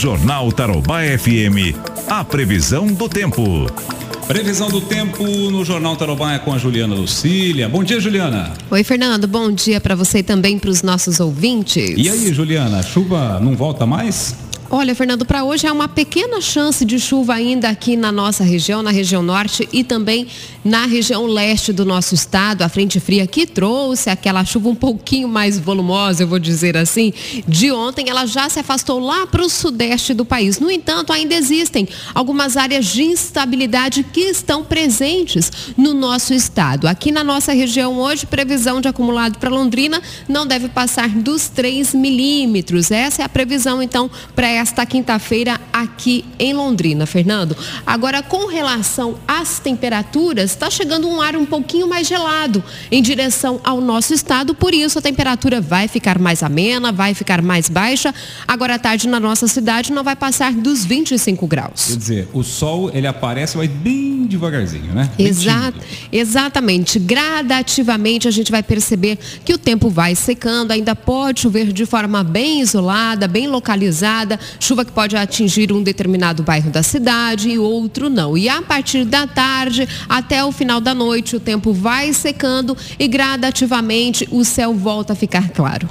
Jornal Tarobá FM. A previsão do tempo. Previsão do tempo no Jornal Tarobá é com a Juliana Lucília. Bom dia, Juliana. Oi, Fernando. Bom dia para você e também para os nossos ouvintes. E aí, Juliana, a chuva não volta mais? Olha, Fernando, para hoje é uma pequena chance de chuva ainda aqui na nossa região, na região norte e também na região leste do nosso estado. A frente fria que trouxe aquela chuva um pouquinho mais volumosa, eu vou dizer assim, de ontem, ela já se afastou lá para o sudeste do país. No entanto, ainda existem algumas áreas de instabilidade que estão presentes no nosso estado. Aqui na nossa região hoje, previsão de acumulado para Londrina não deve passar dos 3 milímetros. Essa é a previsão, então, para esta quinta-feira aqui em Londrina, Fernando. Agora, com relação às temperaturas, está chegando um ar um pouquinho mais gelado em direção ao nosso estado, por isso a temperatura vai ficar mais amena, vai ficar mais baixa. Agora à tarde na nossa cidade não vai passar dos 25 graus. Quer dizer, o sol ele aparece, mas bem devagarzinho, né? Exato, exatamente. Gradativamente a gente vai perceber que o tempo vai secando, ainda pode chover de forma bem isolada, bem localizada, chuva que pode atingir um determinado bairro da cidade e outro não. E a partir da tarde até o final da noite o tempo vai secando e gradativamente o céu volta a ficar claro.